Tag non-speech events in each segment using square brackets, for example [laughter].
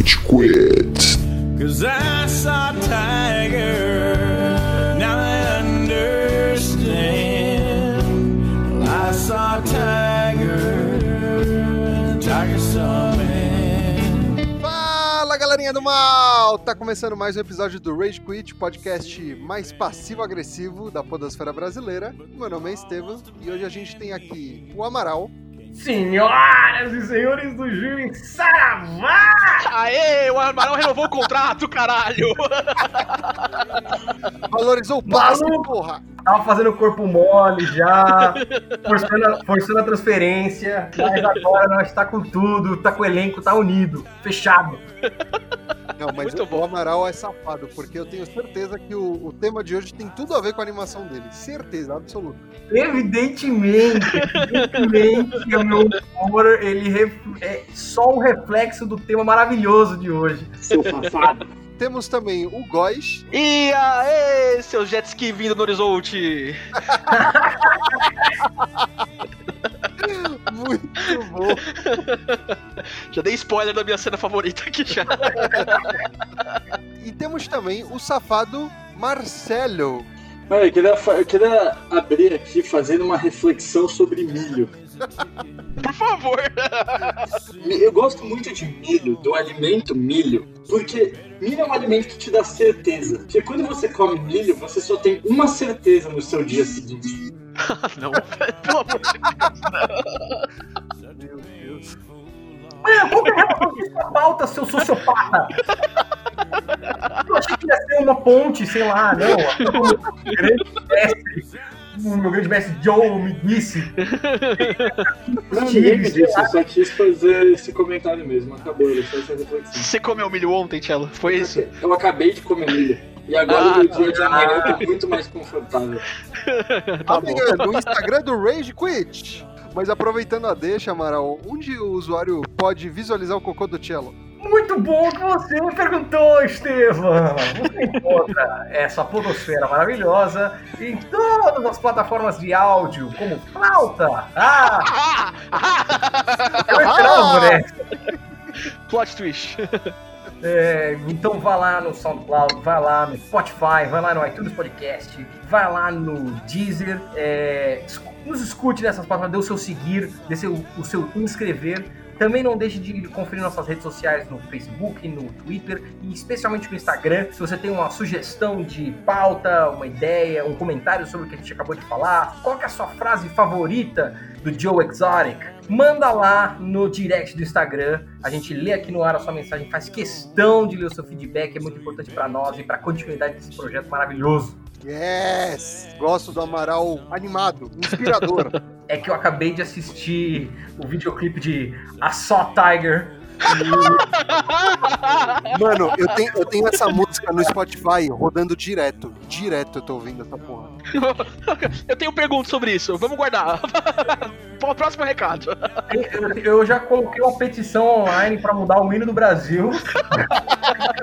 Rage Quit. Cause I saw Tiger, now I understand. I saw Tiger, Tiger saw me. Fala galerinha do mal! Tá começando mais um episódio do Rage Quit, podcast mais passivo-agressivo da podosfera brasileira. Meu nome é Estevam e hoje a gente tem aqui o Amaral. Senhoras e senhores do Juiz Saravá! Aê, o Amaral renovou o contrato, caralho! [laughs] Valorizou o passe, porra! Tava fazendo corpo mole já, forçando, a- forçando a transferência, mas agora nós tá com tudo, tá com o elenco, tá unido, fechado. Não, mas Muito o, bom. Amaral é safado, porque eu tenho certeza que o, o tema de hoje tem tudo a ver com a animação dele. Certeza, absoluta. Evidentemente, evidentemente, o meu humor, ele é só o reflexo do tema maravilhoso de hoje. Seu safado. Temos também o Góis. E aê, seu jet ski vindo no horizonte! [laughs] [laughs] Muito bom. [laughs] Já dei spoiler da minha cena favorita aqui já. [laughs] E temos também o safado Marcelo. Eu queria, eu queria abrir aqui fazendo uma reflexão sobre milho. Por favor! Eu gosto muito de milho, do alimento milho, porque milho é um alimento que te dá certeza. Porque quando você come milho, você só tem uma certeza no seu dia seguinte. [laughs] Não, pelo amor de Deus. Meu Deus. Mano, que é a relação disso com a pauta, seu sociopata? Eu achei que ia ser uma ponte, sei lá, não. O meu grande mestre, o meu grande mestre Joe me disse. Não, ninguém me disse, eu só quis fazer esse comentário mesmo. Acabou, eu só essa reflexão. Você comeu milho ontem, Tchelo? Foi isso? Eu acabei de comer milho. E agora Ah, o meu dia de amanhã tá muito mais confortável. [laughs] Tá Amanhã, no Instagram do Rage Quit. Mas aproveitando a deixa, Amaral, onde o usuário pode visualizar o cocô do Cello? Muito bom que você me perguntou, Estevam. Você encontra essa podosfera maravilhosa em todas as plataformas de áudio, como Flauta. Ah, [laughs] eu esperava essa. Plot twist. É, então vá lá no SoundCloud, vai lá no Spotify, vai lá no iTunes Podcast, vai lá no Deezer, é, nos escute nessas plataformas, dê o seu seguir, dê seu- o seu inscrever. Também não deixe de conferir nossas redes sociais no Facebook, no Twitter e especialmente no Instagram. Se você tem uma sugestão de pauta, uma ideia, um comentário sobre o que a gente acabou de falar, qual é a sua frase favorita do Joe Exotic? Manda lá no direct do Instagram. A gente lê aqui no ar a sua mensagem, faz questão de ler o seu feedback, é muito importante para nós e para a continuidade desse projeto maravilhoso. Yes! Gosto do Amaral animado, inspirador. [laughs] É que eu acabei de assistir o videoclipe de A Saw Tiger. Mano, eu tenho, eu tenho essa música no Spotify rodando direto. Direto eu tô ouvindo essa porra. Eu tenho perguntas sobre isso, vamos guardar. [laughs] Próximo recado. Eu, já coloquei uma petição online para mudar o hino do Brasil. [laughs]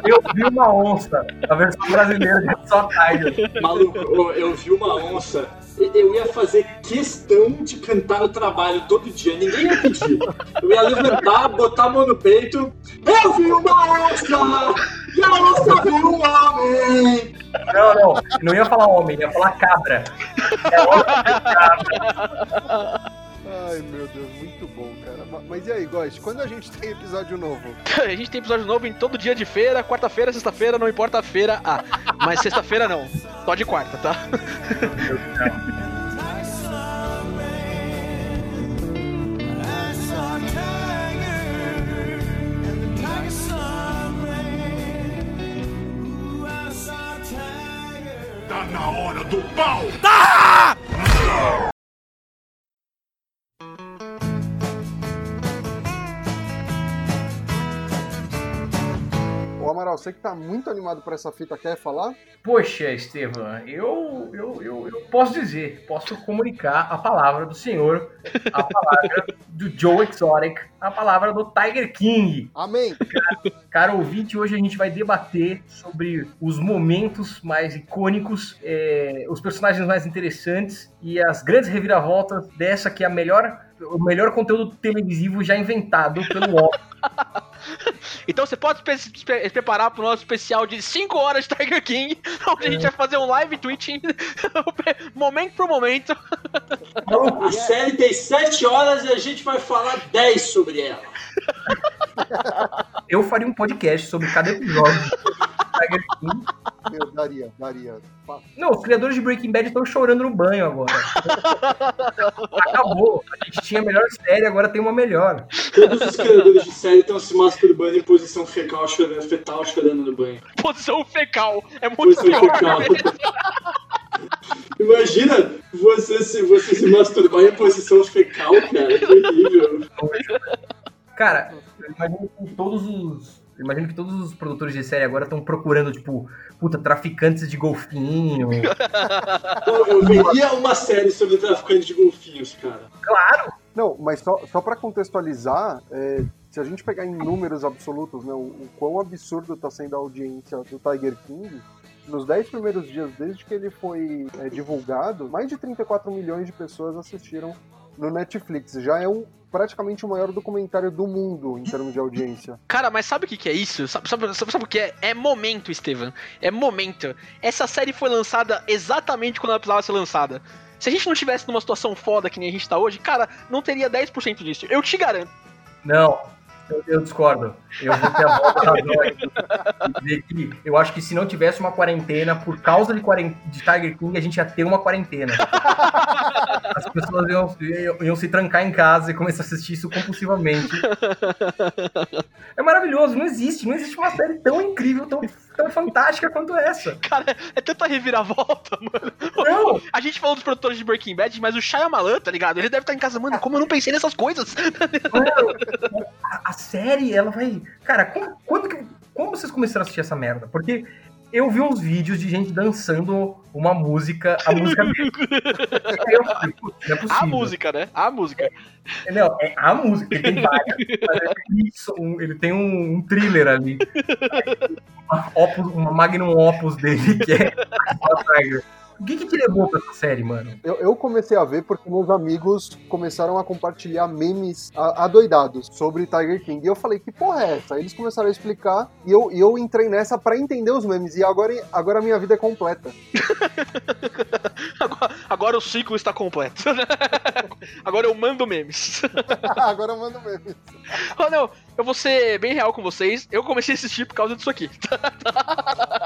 Eu vi uma onça, a versão brasileira de Saw Tiger. Maluco, eu vi uma onça. Eu ia fazer questão de cantar no trabalho todo dia. Ninguém ia pedir. Eu ia levantar, botar a mão no peito. Eu vi uma onça! E a onça viu um homem! Não, não, não ia falar homem, ia falar cabra. É onça Ai, meu Deus, muito bom, cara. Ma- Mas e aí, Góis, quando a gente tem episódio novo? [laughs] A gente tem episódio novo em todo dia de feira, quarta-feira, sexta-feira, não importa a feira. Ah, mas sexta-feira não. Só de quarta, tá? Saw tiger. Tá na hora do pau! Ô, Amaral, você que tá muito animado por essa fita, quer falar? Poxa, Estevam, eu, eu, eu, eu posso dizer, posso comunicar a palavra do senhor, a palavra do Joe Exotic, a palavra do Tiger King. Amém! Cara, ouvinte, hoje a gente vai debater sobre os momentos mais icônicos, é, os personagens mais interessantes e as grandes reviravoltas dessa que é a melhor, o melhor conteúdo televisivo já inventado pelo homem. [laughs] Então você pode se se preparar pro nosso especial de 5 horas de Tiger King, [laughs] onde a gente vai fazer um live tweeting [laughs] momento por momento. A série tem 7 horas e a gente vai falar 10 sobre ela. Eu faria um podcast sobre cada episódio Tiger King. Meu, daria, daria. Não, os criadores de Breaking Bad estão chorando no banho agora. Acabou. A gente tinha a melhor série, agora tem uma melhor. Todos os criadores de série estão se masturbando em posição fecal, chorando, fetal, chorando no banho. Posição fecal. É muito Posição pior. fecal. Imagina você se, você se masturbar em posição fecal, cara. Que horrível. Cara, eu imagino que todos os. Imagino que todos os produtores de série agora estão procurando, tipo, puta, traficantes de golfinho. [laughs] Eu, veria uma série sobre traficante de golfinhos, cara. Claro! Não, mas só, só para contextualizar, é, se a gente pegar em números absolutos, né, o, o quão absurdo está sendo a audiência do Tiger King, nos 10 primeiros dias desde que ele foi é, divulgado, mais de 34 milhões de pessoas assistiram no Netflix. Já é um, praticamente o maior documentário do mundo em termos de audiência. Cara, mas sabe o que, que é isso? Sabe, sabe, sabe, sabe o que é? É momento, Estevam. É momento. Essa série foi lançada exatamente quando ela precisava ser lançada. Se a gente não tivesse numa situação foda que nem a gente tá hoje, cara, não teria 10% disso. Eu te garanto. Não, eu, discordo. Eu vou ter a volta da dizer que eu acho que se não tivesse uma quarentena, por causa de, quaren- de Tiger King, a gente ia ter uma quarentena. As pessoas iam, iam- iam se trancar em casa e começar a assistir isso compulsivamente. É maravilhoso, não existe, não existe uma série tão incrível, tão, tão fantástica quanto essa. Cara, é tanta reviravolta, mano. Não, A gente falou dos produtores de Breaking Bad, mas o Shyamalan, tá ligado? Ele deve estar em casa, mano, como eu não pensei nessas coisas? Mano, a, a série, ela vai. Cara, como, quando que- como vocês começaram a assistir essa merda? Porque eu vi uns vídeos de gente dançando uma música, a música. [laughs] Aí eu falei, "Putz, não é possível. A música, né? A música. Não, é a música, ele tem várias. ele um- ele tem um, um thriller ali. [laughs] Uma, opus, uma magnum opus dele, que é Tiger. [laughs] O que que te levou pra essa série, mano? Eu, eu comecei a ver porque meus amigos começaram a compartilhar memes adoidados sobre Tiger King. E eu falei, que porra é essa? Aí eles começaram a explicar e eu, e eu entrei nessa pra entender os memes. E agora, agora a minha vida é completa. [laughs] Agora, agora o ciclo está completo. [laughs] Agora eu mando memes. [laughs] agora eu mando memes. Oh, não, eu vou ser bem real com vocês. Eu comecei a assistir por causa disso aqui.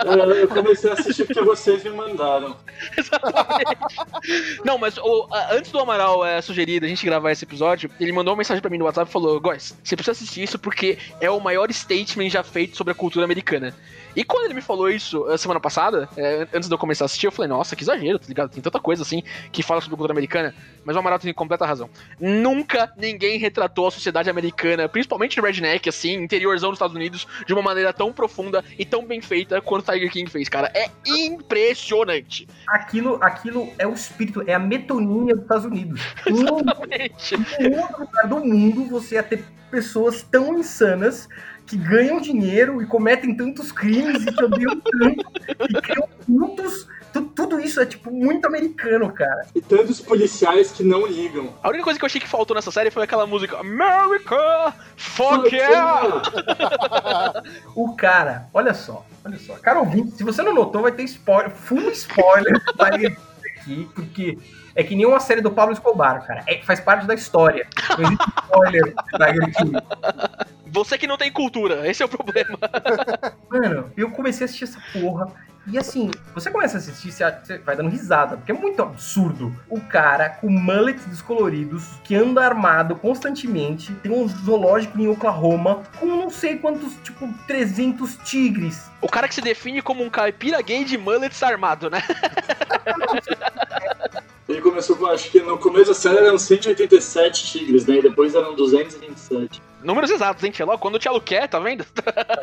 Eu, eu comecei a assistir porque vocês me mandaram. [laughs] Não, mas o- a- antes do Amaral é, sugerir da gente gravar esse episódio, ele mandou uma mensagem pra mim no WhatsApp e falou: Góis, você precisa assistir isso porque é o maior statement já feito sobre a cultura americana. E quando ele me falou isso a semana passada, é, antes de eu começar a assistir, eu falei: Nossa, que exagero, tá ligado? Tem tanta coisa assim que fala sobre a cultura americana. Mas o Amaral tem completa razão. Nunca ninguém retratou a sociedade americana, principalmente no Redneck, assim, interiorzão dos Estados Unidos, de uma maneira tão profunda e tão bem feita quanto o Tiger King fez, cara. É impressionante. Aquilo, aquilo é o espírito, é a metonímia dos Estados Unidos. [laughs] Em Exatamente. nenhum outro lugar do mundo você ia ter pessoas tão insanas que ganham dinheiro e cometem tantos crimes e odeiam tanto e criam cultos. Tu- Tudo isso é, tipo, muito americano, cara. E tantos policiais que não ligam. A única coisa que eu achei que faltou nessa série foi aquela música America! Fuck yeah! [laughs] O cara, olha só, olha só. Cara ouvinte, se você não notou, vai ter spoiler, full spoiler [laughs] aqui, porque é que nem uma série do Pablo Escobar, cara. É, faz parte da história. Não existe spoiler King. Você que não tem cultura, esse é o problema. Mano, eu comecei a assistir essa porra. E assim, você começa a assistir, você você vai dando risada, porque é muito absurdo. O cara com mullets descoloridos, que anda armado constantemente, tem um zoológico em Oklahoma com não sei quantos, tipo, 300 tigres. O cara que se define como um caipira gay de mullets armado, né? [laughs] Ele começou com, acho que no começo da série eram 187 tigres, né? E depois eram 227. Números exatos, hein, Tchelo? Quando o Tchelo quer, tá vendo?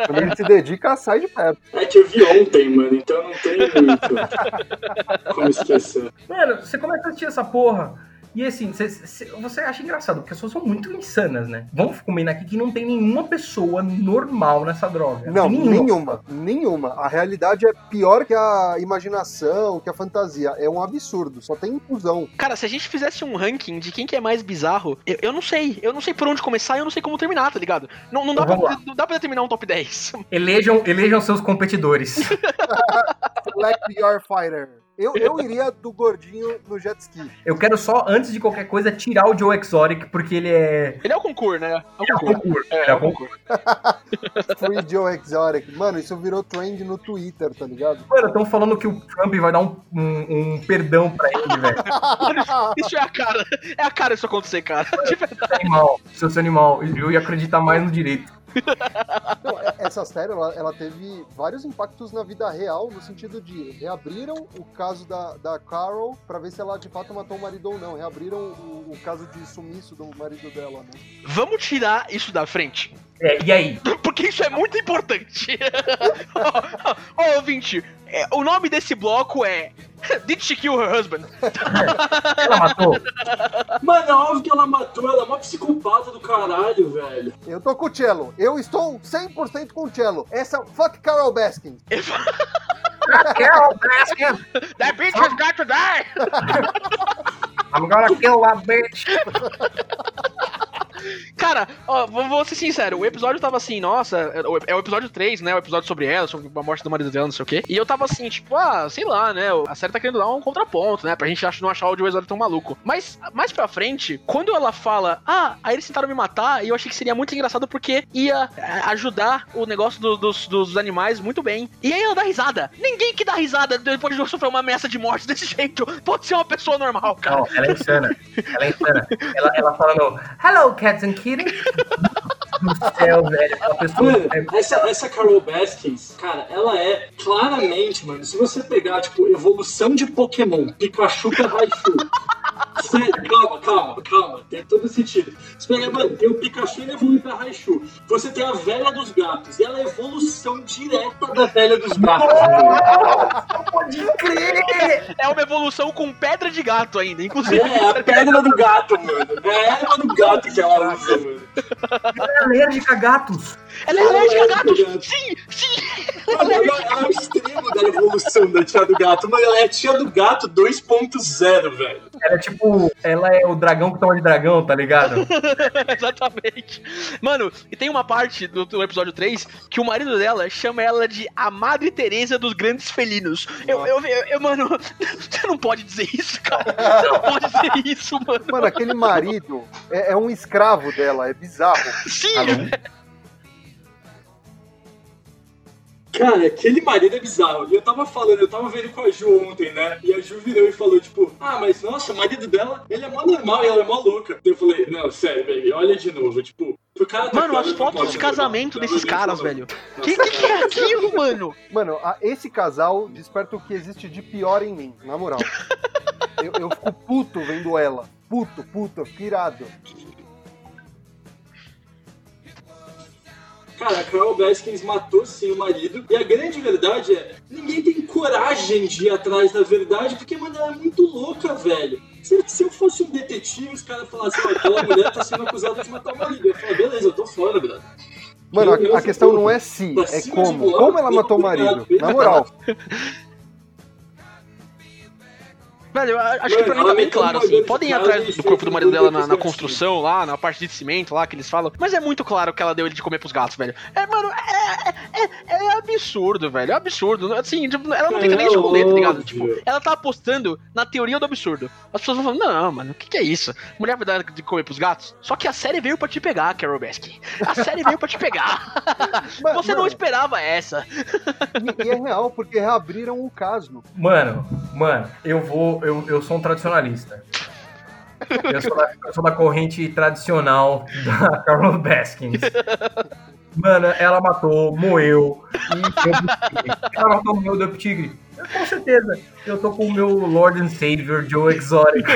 Quando ele se dedica, sai de perto. É que eu vi ontem, mano, então não tem muito como esquecer. Mano, você começa a assistir essa porra. E assim, cê- cê- você acha engraçado, porque as pessoas são muito insanas, né? Vamos combinar aqui que não tem nenhuma pessoa normal nessa droga. Não, Nenhuma. nenhuma. Nenhuma. A realidade é pior que a imaginação, que a fantasia. É um absurdo. Só tem inclusão. Cara, se a gente fizesse um ranking de quem que é mais bizarro, eu, eu não sei. Eu não sei por onde começar e eu não sei como terminar, tá ligado? Não, não, dá, Então pra, não dá pra determinar um top 10. Elejam, elejam seus competidores. [laughs] Select your fighter. Eu, eu iria do gordinho no jet ski. Eu quero só, antes de qualquer coisa, tirar o Joe Exotic, porque ele é. Ele é o concurso, né? É o É o concurso. concurso. [laughs] É, É é o concurso. Free Joe Exotic. Mano, isso virou trend no Twitter, tá ligado? Mano, estão falando que o Trump vai dar um, um- um perdão pra ele, velho. [laughs] Isso é a cara. É a cara isso acontecer, cara. De verdade. Animal, seu seu animal. Eu ia acreditar mais no direito. É- essa série, ela, ela teve vários impactos na vida real, no sentido de reabriram o caso da, da Carol pra ver se ela de fato matou o marido ou não. Reabriram o, o caso de sumiço do marido dela, né? Vamos tirar isso da frente. É, e aí? [laughs] Porque isso é muito importante. [laughs] Ó, ó, ouvinte, é, o nome desse bloco é [laughs] Did she kill her husband? [laughs] Ela matou? Mano, é óbvio que ela matou, ela é uma psicopata do caralho, velho. Eu tô com o Cello. Eu estou 100% com o Cello. Essa fuck Carol Baskin. Carol [laughs] Baskin! That bitch has got to die! I'm gonna kill that bitch! Cara, ó, vou, vou ser sincero, o episódio tava assim, nossa, é o é episódio 3, né? O episódio sobre ela, sobre a morte do marido dela, não sei o quê. E eu tava assim, tipo, ah, sei lá, né? A série tá querendo dar um contraponto, né? Pra gente não achar o Joe tão maluco. Mas mais pra frente, quando ela fala, ah, aí eles tentaram me matar, e eu achei que seria muito engraçado porque ia é, ajudar o negócio do- dos, dos animais muito bem. E aí ela dá risada. Ninguém que dá risada depois de sofrer uma ameaça de morte [laughs] desse jeito pode ser uma pessoa normal, cara. Não, ela é insana. Ela é insana. Ela, ela falando, hello, cats and kittens. kidding? [laughs] Do céu, velho. Pessoa. Mano, é- essa, essa Carol Baskins, cara, ela é claramente, mano, se você pegar, tipo, evolução de Pokémon, Pikachu pra Raichu. Você, calma, calma, calma, tem todo sentido. Você pega, mano, tem o Pikachu ele evolui pra Raichu. Você tem a velha dos gatos, e ela é a evolução direta da velha dos gatos. Pode crer! É uma evolução com pedra de gato ainda, inclusive. É, a pedra do gato, mano. É a erva do gato que ela usa, mano. Ela é alérgica a gatos. Ela é alérgica a Ela é gatos! alérgica a gatos. Sim, sim! Ela, ela é o extremo da evolução da tia do gato. Mano, ela é a tia do gato 2.0, velho. Ela é tipo. Ela é o dragão que toma de dragão, tá ligado? [laughs] Exatamente. Mano, e tem uma parte do, do episódio 3 que o marido dela chama ela de a Madre Teresa dos grandes felinos. Eu, eu, eu, eu- mano, [laughs] você não pode dizer isso, cara. Você não pode dizer isso, mano. Mano, aquele marido é, é um escravo dela, é bizarro. [laughs] Sim, Cara, aquele marido é bizarro. E eu tava falando, eu tava vendo com a Ju ontem, né? E a Ju virou e falou, tipo, ah, mas nossa, o marido dela, ele é mó normal e ela é mó louca. Eu falei, não, sério, baby, olha de novo. Tipo, o cara tá Mano, as fotos de casamento desses caras, velho. "Nossa, Que que, que é aquilo, mano? Mano, a- esse casal desperta o que existe de pior em mim, na moral. Eu, eu fico puto vendo ela. Puto, puto, eu fico irado. Cara, a Carol Baskins matou sim o marido. E a grande verdade é: ninguém tem coragem de ir atrás da verdade, porque, mano, ela é muito louca, velho. Se, se eu fosse um detetive, os caras falassem, ó, aquela mulher tá sendo acusada de matar o marido. Eu ia falar, beleza, eu tô fora, brother. Mano, Eu- eu a, a questão não é se, é como. Como ela matou o marido. Na moral. [laughs] Velho, acho que Mano, pra mim tá bem claro, assim. Podem ir atrás do corpo do marido dela na, na construção lá, na parte de cimento lá que eles falam. Mas é muito claro que ela deu ele de comer pros gatos, velho. É, mano, é, é, é absurdo, velho. É absurdo. Assim, tipo, ela não tem que nem É esconder, tá ligado? Tipo, ela tá apostando na teoria do absurdo. As pessoas vão falando, não, mano, o que, que é isso? Mulher vai dar de comer pros gatos? Só que a série veio pra te pegar, Carol Baskin. A série veio pra te pegar. Mas, [laughs] Você não mano, esperava essa. E, e é real, porque reabriram o caso. Mano, mano, eu vou. Eu, eu sou um tradicionalista. Eu sou, da, eu sou da corrente tradicional da Carol Baskins. Mano, ela matou, moeu e. Ela matou, moeu, deu pro tigre. Com certeza. Eu tô com o meu Lord and Savior Joe Exotic.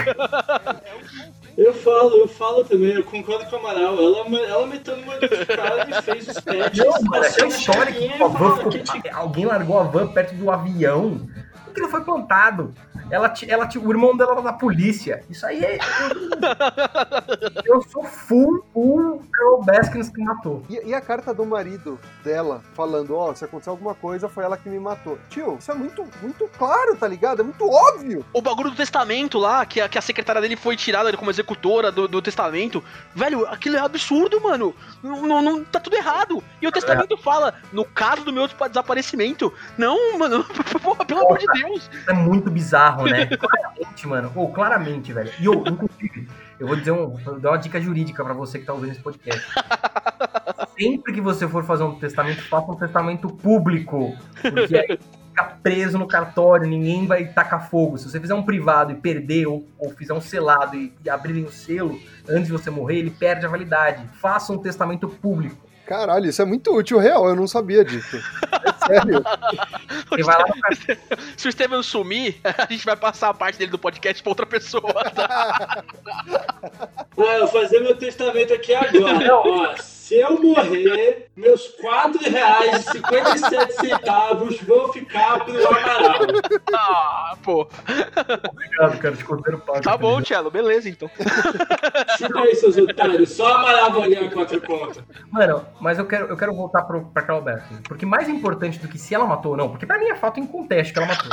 Eu falo, eu falo também, eu concordo com a Amaral. Ela, ela meteu numa de cara e fez os pets. Não, mano, essa história que na a van que alguém largou a van perto do avião. Aquilo foi plantado. Ela, ela, o irmão dela era da polícia. Isso aí é. Eu sou full, full Carol Baskins que matou. E, e a carta do marido dela falando, ó, se acontecer alguma coisa, foi ela que me matou. Tio, isso é muito, muito claro, tá ligado? É muito óbvio. O bagulho do testamento lá, que a, que a secretária dele foi tirada como executora do, do testamento. Velho, aquilo é absurdo, mano. Não, não- tá tudo errado. E o testamento fala, no caso do meu desaparecimento. Não, mano, [laughs] porra, pelo amor de Deus. É muito bizarro, né? Claramente, mano. Ou claramente, velho. E eu, inclusive, eu vou dizer um, vou dar uma dica jurídica pra você que tá ouvindo esse podcast. Sempre que você for fazer um testamento, faça um testamento público. Porque aí fica preso no cartório, ninguém vai tacar fogo. Se você fizer um privado e perder, ou, ou fizer um selado e, e abrirem o selo antes de você morrer, ele perde a validade. Faça um testamento público. Caralho, isso é muito útil, real. Eu não sabia disso. É sério. [laughs] [laughs] Se o Estevam sumir, [laughs] a gente vai passar a parte dele do podcast pra outra pessoa. Tá? Ah, eu vou fazer meu testamento aqui agora. Ó, se eu morrer, meus R$ 4,57 vão ficar pro Amaral. Ah, pô. Obrigado, cara. Te considero pago. Tá bom, Tchelo, beleza então. Chupa aí, seus otários. Só Amaral vai ganhar quatro contas. Mano, mas eu quero, eu quero voltar pro, pra Carol Baskin. Porque mais importante do que se ela matou ou não, porque pra mim é fato inconteste que ela matou.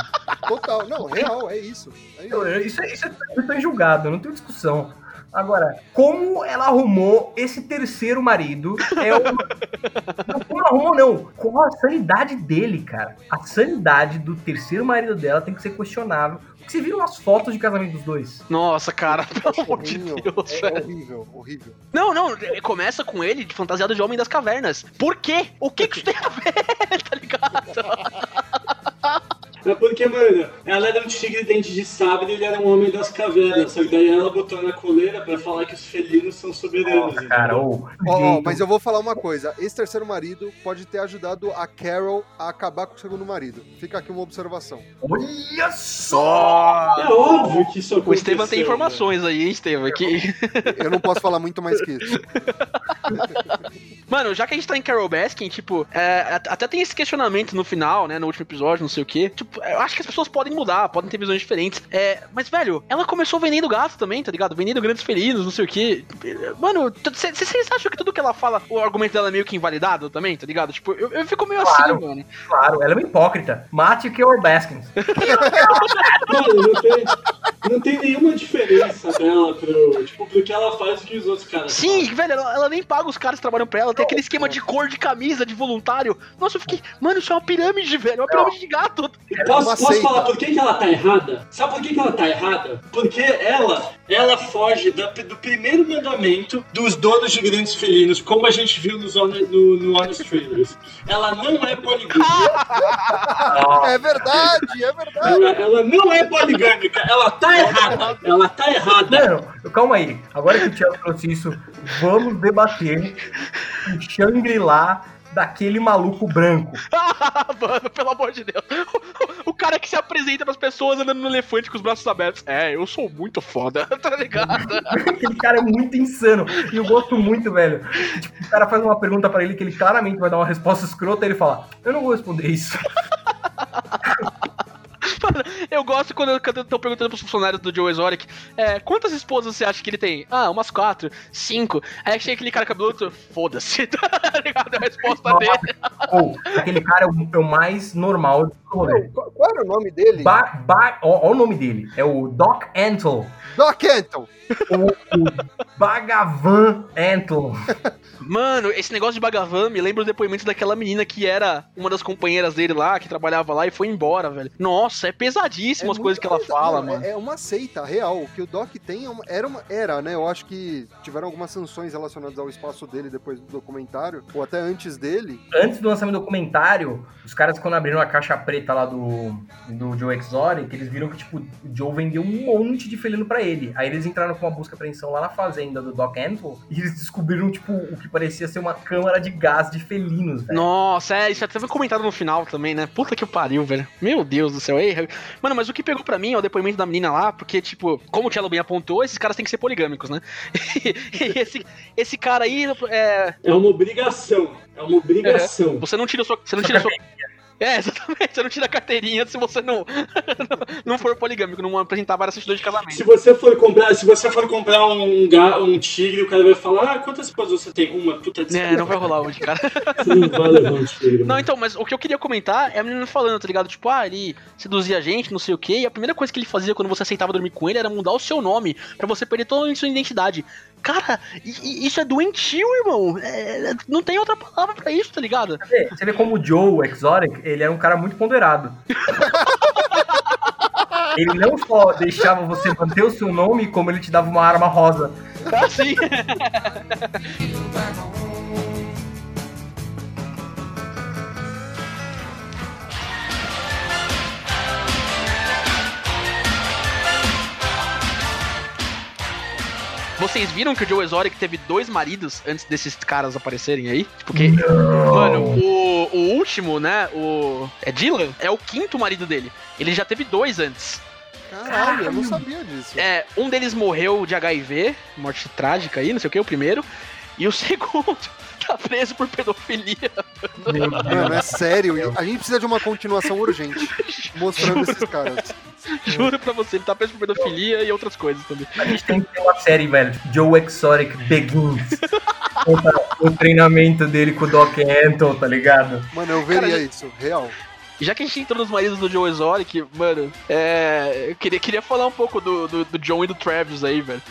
Total. Não, real, é isso. É isso. Eu- eu- isso, é- isso é isso é julgado, não tem discussão. Agora, como ela arrumou esse terceiro marido? É o... [laughs] Não, como ela arrumou, não. Qual a sanidade dele, cara? A sanidade do terceiro marido dela tem que ser questionável. Porque você viram as fotos de casamento dos dois? Nossa, cara, pelo amor de Horrível. Deus, É velho. horrível, horrível. Não, não, é, começa com ele de fantasiado de Homem das Cavernas. Por quê? O que que isso tem a ver, [laughs] tá ligado? É porque, mano, ela era um tigre dente de sabre e ele era um homem das cavernas. Só que daí ela botou na coleira pra falar que os felinos são soberanos. Nossa, cara, ó, jeito- mas eu vou falar uma coisa. Esse terceiro marido pode ter ajudado a Carol a acabar com o segundo marido. Fica aqui uma observação. Olha só! É óbvio que isso O aconteceu. Estevam tem né? informações aí, hein, Estevam? Que... Eu não posso falar muito mais que isso. Mano, já que a gente tá em Carol Baskin, tipo, é, at- até tem esse questionamento no final, né, no último episódio, não sei o quê. Tipo, eu acho que as pessoas podem mudar, podem ter visões diferentes. É, mas, velho, ela começou vendendo gato também, tá ligado? Vendendo grandes felinos, não sei o quê. Mano, vocês acham que tudo que ela fala, o argumento dela é meio que invalidado também, tá ligado? Tipo, eu, eu fico meio Claro. assim, mano. Claro, ela é uma hipócrita. Mate o Carol Baskins. [laughs] Mano, não tem, não tem nenhuma diferença dela pro, tipo, pro que ela faz que os outros caras Sim, fazem. velho, ela, ela nem paga os caras que trabalham pra ela, tem aquele esquema de cor de camisa, de voluntário. Nossa, eu fiquei, mano, isso é uma pirâmide, velho, é uma pirâmide de gato. E posso, posso falar por que, que ela tá errada? Sabe por que, que ela tá errada? Porque ela, ela foge da- do primeiro mandamento dos donos de grandes felinos, como a gente viu nos, no, no Honest Trailers. Ela não é poligâmica. [laughs] É verdade, é verdade. Ela, ela não é poligâmica. Ela tá errada. Ela tá errada. Mano, calma aí. Agora que o Thiago trouxe isso, vamos debater o Shangri-La daquele maluco branco. [laughs] Mano, pelo amor de Deus. O, o cara que se apresenta pras pessoas andando no elefante com os braços abertos. É, eu sou muito foda, [laughs] tá ligado? Aquele cara é muito insano. E eu gosto muito, velho. Tipo, o cara faz uma pergunta pra ele que ele claramente vai dar uma resposta escrota e ele fala: Eu não vou responder isso. [laughs] Eu gosto quando estão perguntando pros funcionários do Joe Exotic é, quantas esposas você acha que ele tem? Ah, umas quatro, cinco. Aí chega aquele cara cabeludo, foda-se, [laughs] tá ligado? A resposta Nossa. dele. Ou, aquele cara é o, é o mais normal do Qual, qual era o nome dele? Ba, ba, ó, ó o nome dele. É o Doc Antle. Doc Antle. O, o Bagavan Antle. Mano, esse negócio de Bagavan me lembra os depoimentos daquela menina que era uma das companheiras dele lá, que trabalhava lá e foi embora, velho. Nossa, é pesadíssimo as É coisas muito que ela fala, é- mano. É, uma seita real. O que o Doc tem é uma- era, uma, era, né? Eu acho que tiveram algumas sanções relacionadas ao espaço dele depois do documentário, ou até antes dele. Antes do lançamento do documentário, os caras, quando abriram a caixa preta lá do, do Joe Exotic, eles viram que, tipo, o Joe vendeu um monte de felino pra ele. Aí eles entraram com uma busca e apreensão lá na fazenda do Doc Antle e eles descobriram, tipo, o que parecia ser uma câmara de gás de felinos, velho. Nossa, é, isso até foi comentado no final também, né? Puta que pariu, velho. Meu Deus do céu. Ei, mano, mas o que pegou pra mim é o depoimento da menina lá, porque, tipo, como o Tchelo bem apontou, esses caras têm que ser poligâmicos, né? [laughs] E esse, esse cara aí, é, É uma obrigação. É uma obrigação. você não tira sua. Você não tira sua. É, exatamente. Você não tira a carteirinha se você [laughs] não, não for poligâmico, não apresentar várias certidões de casamento. Se você for comprar, se você for comprar um, um tigre, o cara vai falar, ah, quantas esposas você tem? Uma, puta de É, não vai rolar hoje, cara. [laughs] Você não vai levar um tigre. Não, então, mas o que eu queria comentar é a menina falando, tá ligado? Tipo, ah, ele seduzia a gente, não sei o quê, e a primeira coisa que ele fazia quando você aceitava dormir com ele era mudar o seu nome, pra você perder toda a sua identidade. Cara, isso é doentio, irmão. É, não tem outra palavra pra isso, tá ligado? Você vê- Você vê como o Joe, o Exotic, ele era um cara muito ponderado. [laughs] Ele não só deixava você manter o seu nome, como ele te dava uma arma rosa. Assim. [laughs] Vocês viram que o Joe Exotic teve dois maridos antes desses caras aparecerem aí? Porque, mano, o, o último, né? O. É Dylan? É o quinto marido dele. Ele já teve dois antes. Caralho, eu não sabia disso. É, um deles morreu de HIV, morte trágica aí, não sei o que, o primeiro. E o [laughs] segundo tá preso por pedofilia. Mano, é sério. A gente precisa de uma continuação urgente. [laughs] Mostrando esses caras. Juro pra você, ele tá preso por pedofilia e outras coisas também. A gente tem que ter uma série, velho, tipo Joe Exotic Begins. O treinamento dele com o Doc Antle, tá ligado? Mano, eu veria Cara, isso, real. E já que a gente entrou nos maridos do Joe Exotic, mano, é. Eu queria, queria falar um pouco do, do, do John e do Travis aí, velho.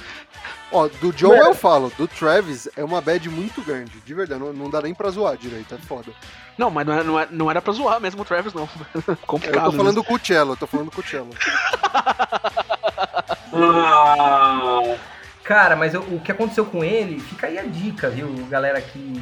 Ó, do Joe eu falo, do Travis é uma bad muito grande. De verdade, não, não dá nem pra zoar direito, é foda. Não, mas não era, não era, não era pra zoar mesmo o Travis, não. [laughs] Eu Complicado. tô falando com o Cello, eu tô falando com o Cello. [laughs] [laughs] Ah, Cara, mas eu- o que aconteceu com ele, fica aí a dica, viu? Galera que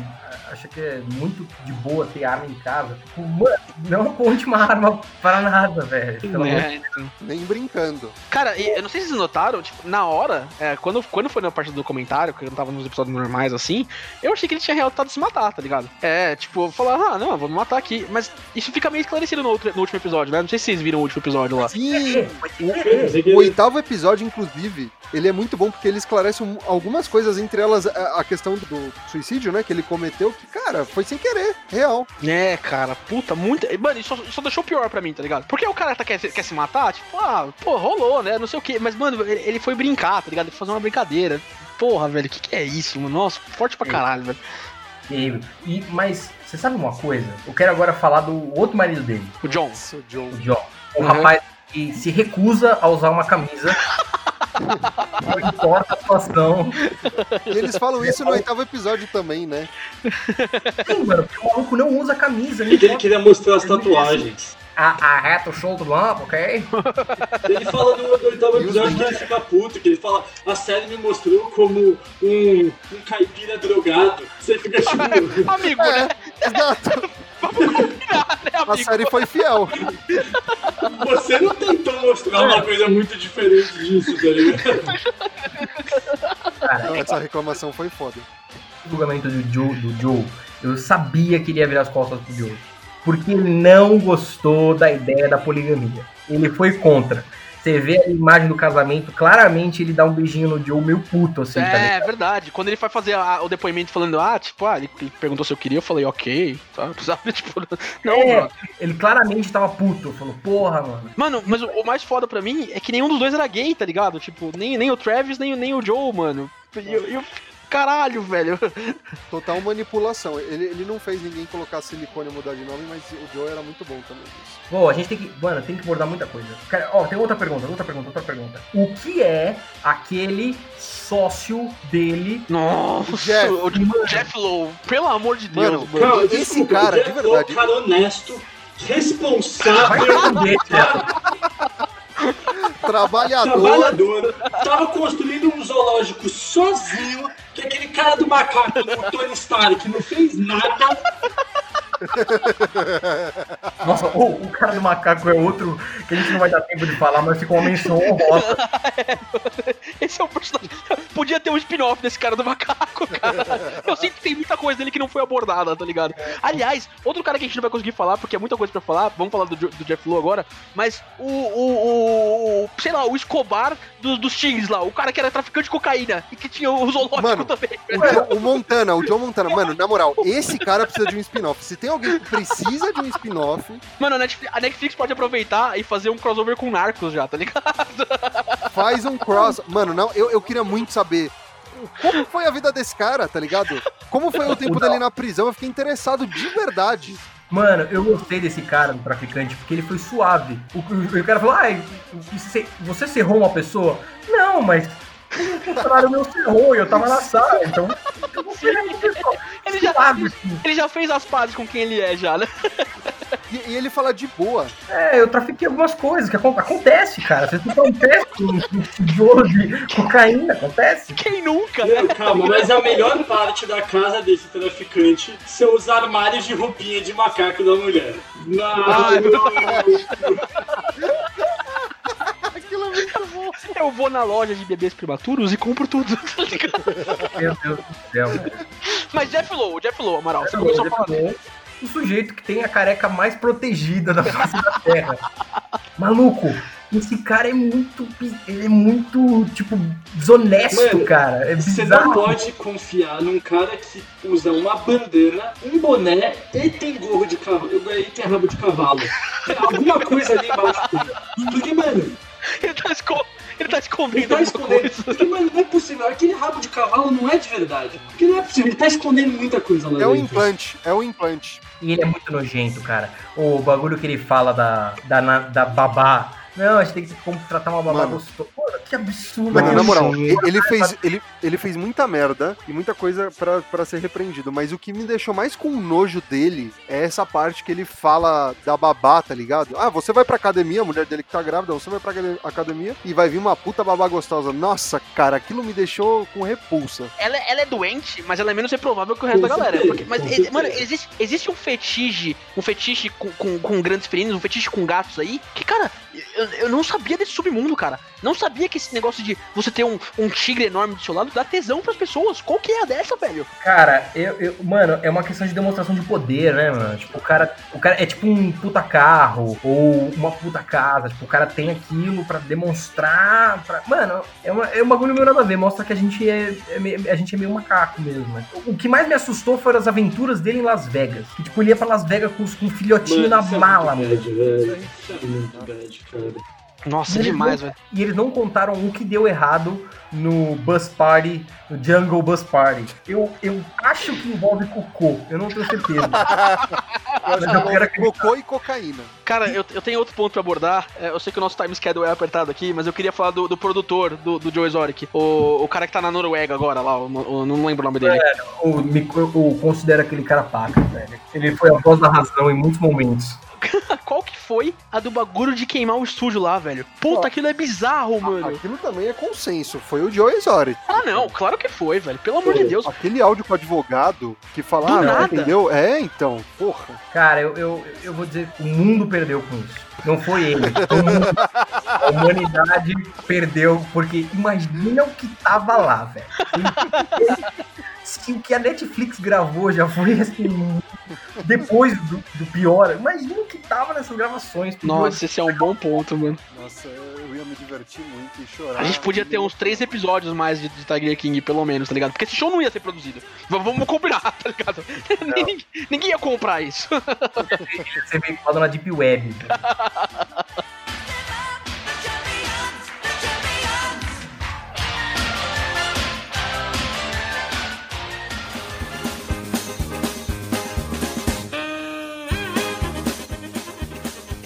acha que é muito de boa ter arma em casa. Tipo, mano, não aponte uma arma para nada, velho. Pelo amor de É, então. Nem brincando. Cara, e eu não sei se vocês notaram, tipo, na hora, é, quando, quando foi na parte do documentário, que eu não tava nos episódios normais assim, eu achei que ele tinha real tentado se matar, tá ligado? É, tipo, falar, ah, não, vou me matar aqui. Mas isso fica meio esclarecido no, outro- no último episódio, né? Não sei se vocês viram o último episódio lá. Sim, que o ele- oitavo episódio, inclusive, ele é muito bom porque ele esclarece um- algumas coisas, entre elas a, a questão do suicídio, né, que ele cometeu, que, cara, foi sem querer, real. É, cara, puta, muito. Mano, isso só, deixou pior pra mim, tá ligado? Porque o cara tá, quer, se- quer se matar, tipo, ah, pô, rolou, né? Não sei o quê. Mas, mano, ele, ele foi brincar, tá ligado? Ele foi fazer uma brincadeira. Porra, velho, o que, que é isso, mano? Nossa, forte pra caralho, velho. Deus. E, mas, você sabe uma coisa? Eu quero agora falar do outro marido dele, O John. Nossa, Joe. o John. O Uhum. rapaz que se recusa a usar uma camisa. [laughs] Não importa a situação. E eles falam isso no oitavo episódio também, né? Sim, mano, porque o maluco não usa camisa. É que ele queria mostrar as tatuagens. A, a reta o shoulder lump, ok? Ele fala no do oitavo [laughs] episódio que ele fica puto, que ele fala, a série me mostrou como um, um caipira drogado. Você fica tipo, [laughs] Amigo, É, né? exato. [laughs] né, A amigo? série foi fiel. você não tentou mostrar uma coisa muito diferente disso, tá ligado? Cara, Não, essa reclamação foi foda. o julgamento do Joe, do Joe, eu sabia que ele ia virar as costas pro Joe. Porque ele não gostou da ideia da poligamia. Ele foi contra. Você vê a imagem do casamento, claramente ele dá um beijinho no Joe meio puto, assim, tá É, ligado? verdade. Quando ele foi fazer a- o depoimento falando, ah, tipo, ah, ele, ele perguntou se eu queria, eu falei, ok, tá? [laughs] Sabe, tipo, não, É. mano. Ele claramente tava puto. Falou, porra, mano. Mano, mas o, o mais foda pra mim é que nenhum dos dois era gay, tá ligado? Tipo, nem, nem o Travis, nem, nem o Joe, mano. E eu, eu- caralho, velho. Total manipulação. Ele, ele não fez ninguém colocar silicone e mudar de nome, mas o Joe era muito bom também nisso. Pô, a gente tem que. Mano, tem que abordar muita coisa. Cara, ó, tem outra pergunta, outra pergunta, outra pergunta. O que é aquele sócio dele? Nossa, Jeff. o Jeff Lowe, pelo amor de Deus, Mano, mano. Cara, Esse desculpa, cara, o de Jeff verdade. é um cara honesto, Vai responsável, [laughs] Trabalhador. trabalhador, tava construindo um zoológico sozinho, que aquele cara do macaco, o Tony Stark, não fez nada. Nossa, o, o cara do macaco é outro que a gente não vai dar tempo de falar, mas ficou uma menção honrosa. [laughs] Esse é o personagem. Podia ter um spin-off desse cara do macaco, cara. Eu sinto que tem muita coisa dele que não foi abordada, tá ligado? Aliás, outro cara que a gente não vai conseguir falar, porque é muita coisa pra falar, vamos falar do, do Jeff Lowe agora, mas o, o, o, o- sei lá, o Escobar dos, dos Teens lá, o cara que era traficante de cocaína e que tinha o zoológico Mano, também. O, o Montana, o John Montana, mano, na moral, esse cara precisa de um spin-off. Se tem alguém que precisa de um spin-off, Mano, a Netflix, a Netflix pode aproveitar e fazer um crossover com Narcos já, tá ligado? faz um cross. Mano, não, eu, eu queria muito saber como foi a vida desse cara, tá ligado? Como foi o tempo dele na prisão? Eu fiquei interessado de verdade. Mano, eu gostei desse cara, do traficante, porque ele foi suave. O, o- o cara falou, ai, você, você serrou uma pessoa? Não, mas funcionário meu serrou e eu tava na sala, então não. [laughs] Ele já, ele já fez as pazes com quem ele é já, né? [laughs] E, e ele fala de boa. É, eu trafiquei algumas coisas que acon- acontece, cara. Você fica um teste um um tijolo de cocaína, acontece. Quem nunca, né? Não, calma, mas a melhor parte da casa desse traficante são os armários de roupinha de macaco da mulher. Ah, é [laughs] Não, é muito bom. Eu vou na loja de bebês prematuros e compro tudo, [laughs] tá ligado? Meu Deus do céu. Mas Jeff Lowe, Jeff Lowe, Amaral, você começou a falar dele. O sujeito que tem a careca mais protegida da face da Terra. Maluco, esse cara é muito. Ele é muito, tipo, desonesto, Mano, cara. É Você não pode confiar num cara que usa uma bandana, um boné e tem gorro de cavalo. E tem rabo de cavalo. Tem alguma coisa ali embaixo. Porque, mano, [laughs] Ele tá, esco... ele tá ele escondendo tá alguma escondendo. coisa. Porque, mano, não é possível. Aquele rabo de cavalo não é de verdade. Porque não é possível. Ele tá escondendo muita coisa lá É um dentro. implante, é um implante. E ele é muito nojento, cara. O bagulho que ele fala da, da, da babá. Não, a gente tem que contratar uma babá gostosa. Pô, que absurdo. Mano, na moral, ele, fez, ele, ele fez muita merda e muita coisa pra, pra ser repreendido. Mas o que me deixou mais com nojo dele é essa parte que ele fala da babá, tá ligado? Ah, você vai pra academia, a mulher dele que tá grávida, você vai pra acade- academia e vai vir uma puta babá gostosa. Nossa, cara, aquilo me deixou com repulsa. Ela, ela é doente, mas ela é menos reprovável que o resto da galera. Porque- mas, mano, existe, existe um fetiche, um fetiche com, com, com grandes felinos, um fetiche com gatos aí, que, cara, eu, eu não sabia desse submundo, cara. Não sabia que esse negócio de você ter um, um tigre enorme do seu lado dá tesão pras pessoas. Qual que é a dessa, velho? Cara, eu, eu- mano, é uma questão de demonstração de poder, né, mano? Tipo, o cara, o cara é tipo um puta carro ou uma puta casa. Tipo, o cara tem aquilo pra demonstrar. Pra... Mano, é, uma, é um bagulho meio nada a ver. Mostra que a gente é, é meio- a gente é meio macaco mesmo. né? O que mais me assustou foram as aventuras dele em Las Vegas. Que, tipo, ele ia pra Las Vegas com, com um filhotinho na isso é mala, muito mano. bad, velho. Isso é muito bad. Nossa, Eles demais, velho. E eles não contaram o que deu errado no Bus Party, no Jungle Bus Party. Eu, eu acho que envolve cocô, eu não tenho certeza. [laughs] Cocô e cocaína. Cara, eu, eu tenho outro ponto pra abordar. É, eu sei que o nosso time schedule é apertado aqui, mas eu queria falar do, do produtor do, do Joe Exotic. O, o cara que tá na Noruega agora lá, o- o- não lembro o nome dele. Eu, me- eu considero aquele cara paca, velho. Ele foi a voz da razão em muitos momentos. [laughs] Qual foi a do bagulho de queimar o estúdio lá, velho? Puta, aquilo é bizarro, mano. Aquilo também é consenso. Foi o Joe Exotic. Ah, não, claro que foi, velho. Pelo amor de Deus. Aquele áudio com o advogado que fala, Do ah, nada. entendeu? É, então, porra. Cara, eu, eu, eu vou dizer, o mundo perdeu com isso. Não foi ele. foi o mundo. A humanidade perdeu, porque imagina o que tava lá, velho. Se o que a Netflix gravou já foi assim. Depois do, do pior, imagina o que tava nessas gravações. Nossa, esse é um bom ponto, mano. Nossa, eu ia me divertir muito e chorar. A gente podia ter uns três episódios mais de, de Tiger King, pelo menos, tá ligado? Porque esse show não ia ser produzido. V- vamos combinar, [laughs] tá ligado? ninguém, ninguém ia comprar isso. Você veio falando na Deep Web. [laughs]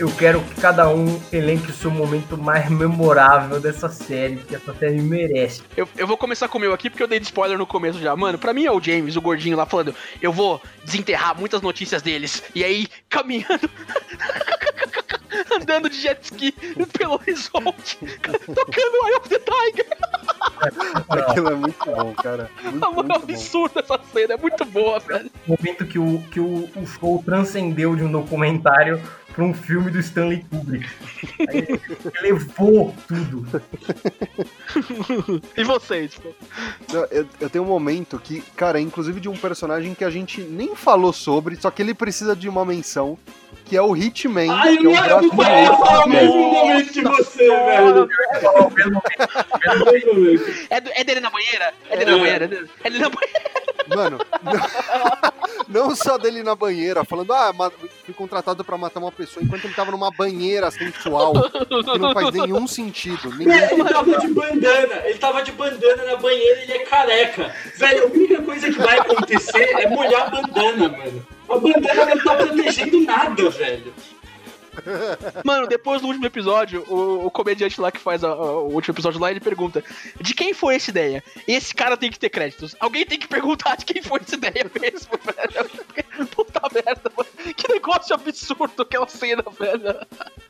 Eu quero que cada um elenque o seu momento mais memorável dessa série, que essa série merece. Eu, eu vou começar com o meu aqui, porque eu dei de spoiler no começo já. Mano, pra mim é o James, o gordinho lá, falando: eu vou desenterrar muitas notícias deles. E aí, caminhando. [laughs] andando de jet ski pelo horizonte, [laughs] tocando Eye of the Tiger. Aquilo é muito bom, cara. É Muito, muito muito bom. absurdo essa cena, é muito boa, velho. O momento que o, que o, o show transcendeu de um documentário para um filme do Stanley Kubrick. Aí ele levou tudo. [laughs] E vocês? Não, Eu, eu tenho um momento que, cara, é inclusive de um personagem que a gente nem falou sobre, só que ele precisa de uma menção, que é o Hitman, Ai, que é o braço eu não ia falar o mesmo momento que você, velho. Ao mesmo O mesmo momento. É, é dele na banheira? É dele na É. banheira? É dele, é dele na banheira? Mano, não, [laughs] não só dele na banheira, falando, ah, fui contratado pra matar uma pessoa enquanto ele tava numa banheira sensual, que não faz nenhum sentido. Nenhum Ele tava de bandana, ele tava de bandana na banheira e ele é careca. Velho, a única coisa que vai acontecer é molhar a bandana, mano. A bandana não tá protegendo nada, velho. Mano, depois do último episódio, o, o comediante lá que faz a- a- o último episódio lá, ele pergunta: De quem foi essa ideia? Esse cara tem que ter créditos. Alguém tem que perguntar de quem foi essa ideia mesmo, [laughs] velho. Puta merda, mano. Que negócio absurdo aquela cena, velho.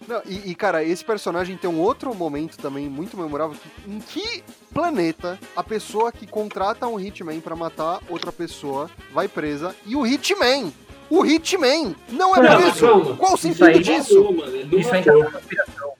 Não, e, e, cara, esse personagem tem um outro momento também muito memorável. que- em que planeta a pessoa que contrata um Hitman pra matar outra pessoa vai presa e o Hitman, o Hitman, não é Calma, preso? calma. Qual o Isso sentido disso? Não Isso é matou. então conspiração.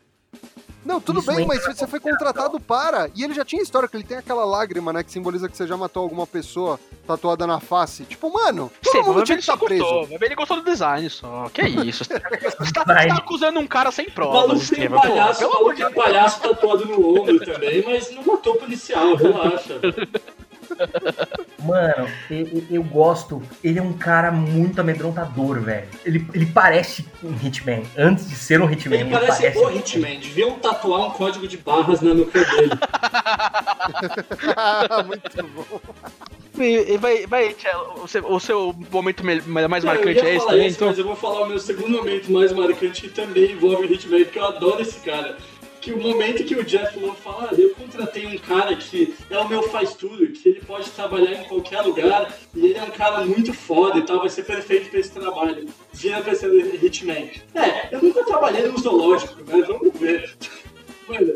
Não, tudo Isso bem, mas na você foi contratado para. E ele já tinha história que ele tem aquela lágrima, né? Que simboliza que você já matou alguma pessoa tatuada na face. Tipo, mano, todo Sei, mundo tinha ele que só estar preso. gostou. Ele gostou do design só. Que isso? Você tá, você tá Design. acusando um cara sem O provas, maluco tem palhaço, maluco de tem palhaço tatuado no ombro também, mas não matou o policial, relaxa. [laughs] Mano, eu, eu- gosto. Ele é um cara muito amedrontador, velho. Ele, ele parece um Hitman. Antes de ser um Hitman, Ele parece o Hitman, deviam tatuar um código de barras na nuca dele. [laughs] Muito bom. E- e Vai, vai, o seu, o seu momento me- mais marcante é esse também, isso, então? mas eu vou falar o meu segundo momento mais marcante que também envolve o Hitman, porque eu adoro esse cara. Que o momento que o Jeff Lowe fala, ah, eu contratei um cara que é o meu faz tudo, que ele pode trabalhar em qualquer lugar, e ele é um cara muito foda e tal, vai ser perfeito pra esse trabalho. Vira pra ser Hitman. É, eu nunca trabalhei no zoológico, mas vamos ver. Mano,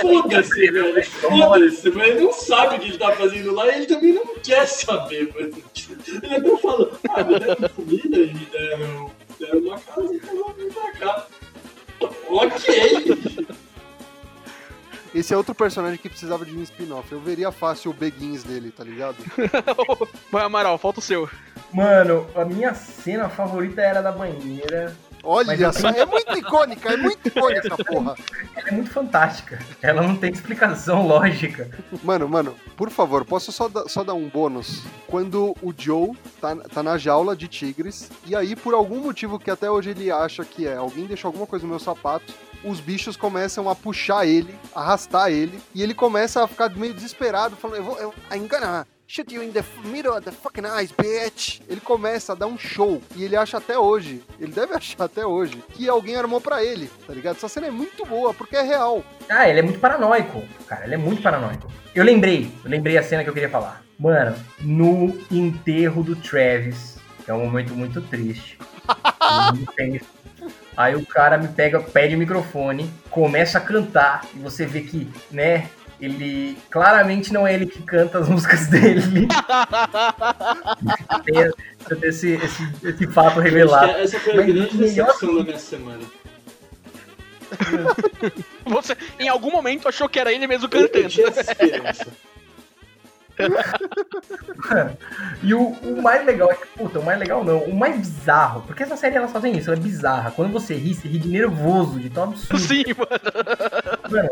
Foda-se, velho. Foda-se, mas ele não sabe o que ele tá fazendo lá e ele também não quer saber, mano. Ele até fala, ah, me deram comida e me deram, uma casa, então eu vou vir pra cá. Ok. Esse é outro personagem que precisava de um spin-off. Eu veria fácil o Beguins dele, tá ligado? [laughs] Vai, Amaral, falta o seu. Mano, a minha cena favorita era da banheira. Olha só, tenho- é muito icônica, é muito icônica essa porra. Ela é muito fantástica. Ela não tem explicação lógica. Mano, mano, por favor, posso só, dar- só dar um bônus? Quando o Joe tá, tá na jaula de tigres, e aí, por algum motivo que até hoje ele acha que é alguém deixou alguma coisa no meu sapato, os bichos começam a puxar ele, arrastar ele, e ele começa a ficar meio desesperado, falando, eu vou, eu, I'm gonna shoot you in the middle of the fucking eyes, bitch. Ele começa a dar um show, e ele acha até hoje, ele deve achar até hoje, que alguém armou pra ele, tá ligado? Essa cena é muito boa, porque é real. Ah, ele é muito paranoico. Cara, ele é muito paranoico. Eu lembrei, eu lembrei a cena que eu queria falar. Mano, no enterro do Travis, que é um momento muito triste. [laughs] Aí o cara me pega, pede o microfone, começa a cantar, e você vê que, né, ele claramente não é ele que canta as [laughs] músicas dele. [laughs] Tem esse, esse, esse fato Eu revelado. essa foi a Mas grande melhor decepção da minha semana. [laughs] Você, em algum momento, achou que era ele mesmo Eu cantando. tinha essa esperança. E o, o mais legal é que, puta, o mais legal não, o mais bizarro, porque essa série ela só tem isso, ela é bizarra. Quando você ri, você ri de nervoso, de tão absurdo. Sim, mano.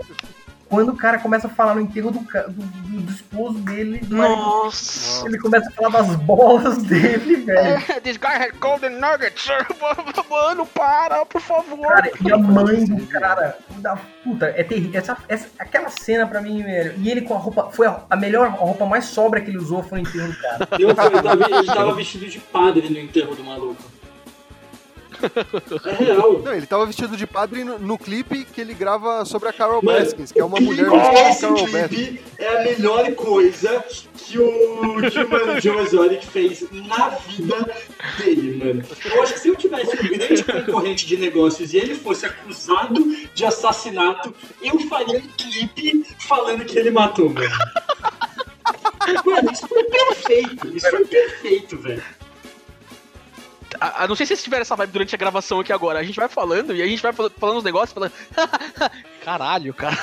Quando o cara começa a falar no enterro do, do, do- do esposo dele, do marido, Nossa. ele começa a falar das bolas dele, [laughs] velho. This guy had golden nuggets. [laughs] Mano, para, por favor. Cara, e a mãe do cara, da puta, é terrível. Essa, essa, aquela cena pra mim, velho. E ele com a roupa, foi a, a melhor, a roupa mais sóbria que ele usou foi no enterro do cara. E tava, ele tava vestido de padre no enterro do maluco. É real. Não, ele tava vestido de padre no, no clipe que ele grava sobre a Carol Mano, Baskins, que é uma mulher vestida de Carol Baskins. é a melhor coisa que o, Joe Exotic fez na vida dele, mano. Eu acho que se eu tivesse um grande concorrente de negócios e ele fosse acusado de assassinato, eu faria um clipe falando que ele matou, mano. Mano, isso foi perfeito. Isso foi perfeito, velho. A, a não sei se vocês tiveram essa vibe durante a gravação aqui agora. A gente vai falando e a gente vai fal- falando os negócios, falando. [laughs] Caralho, cara.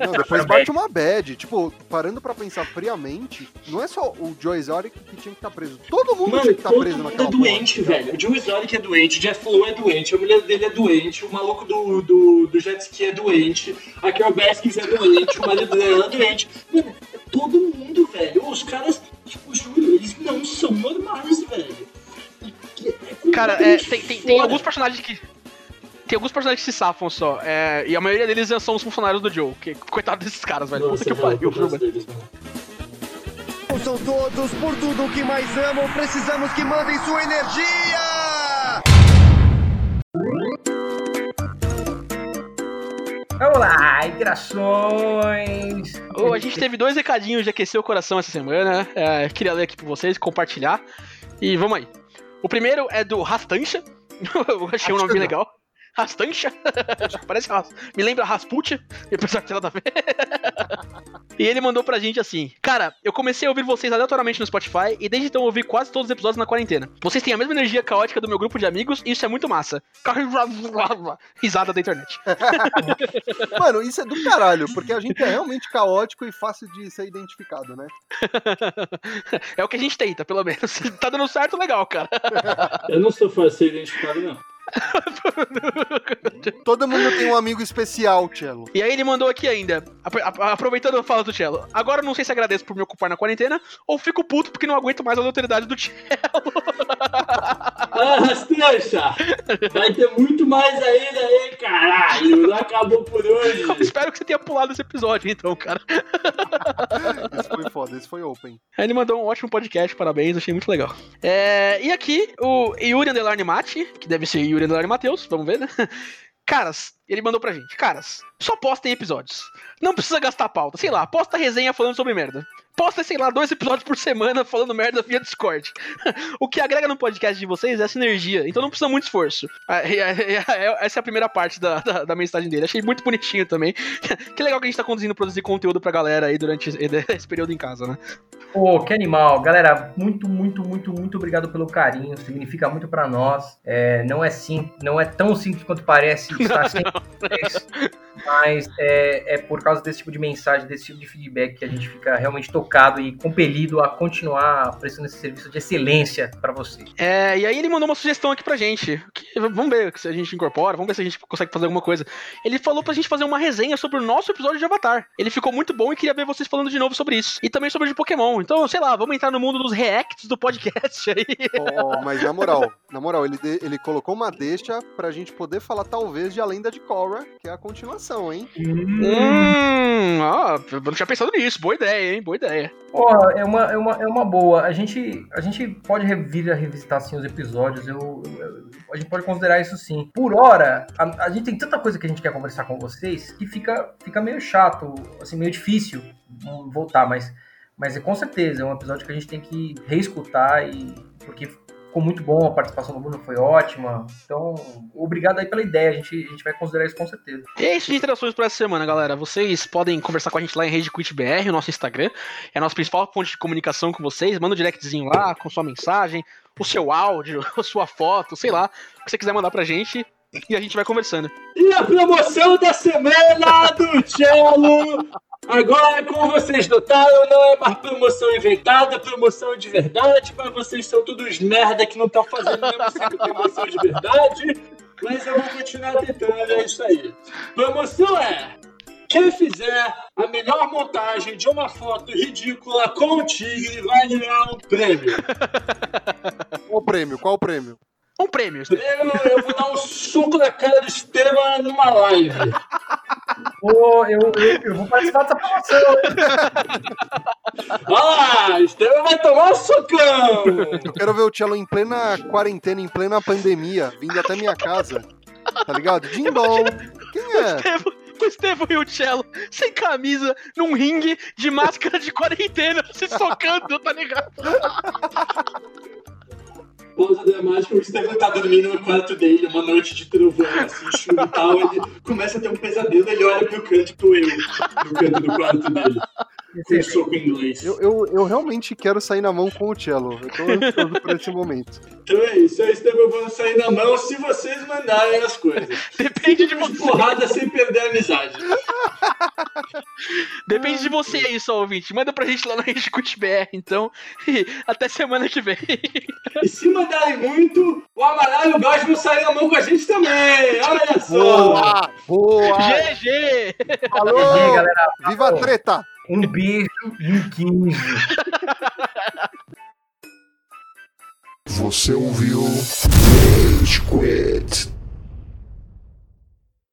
Não, [laughs] depois bate uma bad. Tipo, parando pra pensar friamente, não é só o Joe Exotic que tinha que estar preso. Todo mundo Mano, tinha que estar todo preso mundo naquela é doente, velho. O Joe Exotic é doente, o Jeff Lowe é doente, a mulher dele é doente, o maluco do, do, do jet ski é doente, a Carol Baskins é doente, o marido dela é doente. Mano, é todo mundo, velho. Os caras, tipo, juro, eles não são normais, velho. Que Cara, é, tem, tem, tem alguns personagens que. Tem alguns personagens que se safam só. é, e a maioria deles são os funcionários do Joe. Que, coitado desses caras, velho. Nossa, Puta que é pariu. São todos por tudo que mais amam. Precisamos que mandem sua energia! Vamos lá, interações. Ô, a gente teve dois recadinhos de aquecer o coração essa semana. é, queria ler aqui pra vocês, compartilhar. E vamos aí. O primeiro é do Rastancha. [laughs] Eu achei um nome bem legal. Rastancha. [laughs] Parece Ras... Me lembra Rasputia, [laughs] apesar de ter nada a ver. [laughs] e ele mandou pra gente assim: Cara, eu comecei a ouvir vocês aleatoriamente no Spotify e desde então eu ouvi quase todos os episódios na quarentena. Vocês têm a mesma energia caótica do meu grupo de amigos e isso é muito massa. Risada da internet. Mano, isso é do caralho, porque a gente é realmente caótico e fácil de ser identificado, né? é o que a gente tenta, pelo menos. tá dando certo, legal, cara. Eu não sou fácil de ser identificado, não. [laughs] Todo mundo tem um amigo especial, Cello. E aí ele mandou aqui ainda, aproveitando a fala do Cello. Agora eu não sei se agradeço por me ocupar na quarentena ou fico puto porque não aguento mais a autoridade do Cello. [laughs] Ah, Rastancha! Vai ter muito mais ainda aí, caralho! Não acabou por hoje! Espero que você tenha pulado esse episódio, então, cara. Esse foi foda, esse foi open. Aí ele mandou um ótimo podcast, parabéns, achei muito legal. É, e aqui, o Yuri Underline Mate, que deve ser Yuri Underline Matheus, vamos ver, né? Caras, ele mandou pra gente, caras, só postem episódios. Não precisa gastar pauta, sei lá, posta resenha falando sobre merda. Posta, sei lá, dois episódios por semana falando merda via Discord. [laughs] o que agrega no podcast de vocês é sinergia, então não precisa muito esforço. Ah, e- e- e- Essa é a primeira parte da, da, da mensagem dele. Achei muito bonitinho também. [laughs] que legal que a gente tá conduzindo produzir conteúdo pra galera aí durante esse período em casa, né? Pô, que animal. Galera, muito, muito, muito, muito obrigado pelo carinho. Significa muito pra nós. É, não é sim, não é tão simples quanto parece [laughs] estar vocês, mas é, é por causa desse tipo de mensagem, desse tipo de feedback que a gente fica realmente tocado e compelido a continuar prestando esse serviço de excelência pra vocês. É, e aí ele mandou uma sugestão aqui pra gente. que- vamos ver se a gente incorpora, vamos ver se a gente consegue fazer alguma coisa. Ele falou pra gente fazer uma resenha sobre o nosso episódio de Avatar. Ele ficou muito bom e queria ver vocês falando de novo sobre isso. E também sobre o de Pokémon. Então, sei lá, vamos entrar no mundo dos reacts do podcast aí. Ó, ó, mas na moral, na moral, ele, de- ele colocou uma deixa pra gente poder falar talvez de A Lenda de Korra, que é a continuação, hein? Hum, ó, eu não tinha pensado nisso. Boa ideia, hein? Boa ideia. Pô, é uma, é uma, é uma boa. A gente, a gente pode vir a revisitar assim, os episódios. Eu, eu- a gente pode considerar isso sim. Por hora, a, a gente tem tanta coisa que a gente quer conversar com vocês que fica, fica meio chato, assim, meio difícil hum, voltar, mas, mas é com certeza é um episódio que a gente tem que reescutar e porque ficou muito bom, a participação do Bruno foi ótima. Então, obrigado aí pela ideia. A gente, a gente vai considerar isso com certeza. E é isso de interações por essa semana, galera. Vocês podem conversar com a gente lá em Rede Quit BR, o nosso Instagram. É a nossa principal fonte de comunicação com vocês. Manda um directzinho lá com sua mensagem, o seu áudio, [laughs] a sua foto, sei lá. O que você quiser mandar pra gente. E a gente vai conversando. E a promoção da semana do Cello! Agora, como vocês notaram, não é mais promoção inventada, é promoção de verdade, mas vocês são todos merda que não estão fazendo mesmo sendo promoção de verdade. Mas eu vou continuar tentando, é isso aí. Promoção é. Quem fizer a melhor montagem de uma foto ridícula com o tigre vai ganhar um prêmio. Qual o prêmio? Qual o prêmio? Um prêmio. Prêmio, eu vou dar um soco na cara do Esteban numa live. Pô, eu, eu, eu vou participar dessa promoção. Olha lá, Estevam vai tomar um socão! Eu quero ver o Cello em plena quarentena, em plena pandemia, vindo até minha casa. Tá ligado? Dindom. Quem é? Estevam- O Estevão e o Cello sem camisa, num ringue de máscara de quarentena, se socando, tá ligado? Pausa dramática, o Estevam tá dormindo no quarto dele, uma noite de trovão, assim, chuva e tal, ele começa a ter um pesadelo, ele olha pro canto, tô eu, no canto do quarto dele, um soco em inglês. Eu, eu, eu realmente quero sair na mão com o Cello. Eu tô ansioso por esse momento. Então é isso, eu e o Estevam vamos sair na mão se vocês mandarem as coisas. [laughs] Depende de você. porrada sem perder a amizade. [laughs] Depende de você aí, só ouvinte. Manda pra gente lá no Rede BR, então. [laughs] E até semana que vem. E se mandarem muito, o Amaral e o Gás vão sair na mão com a gente também, olha só! Boa! Boa! GG! Alô! Aí, galera, Viva a treta! Um beijo e um 15. Você ouviu Rage Quit.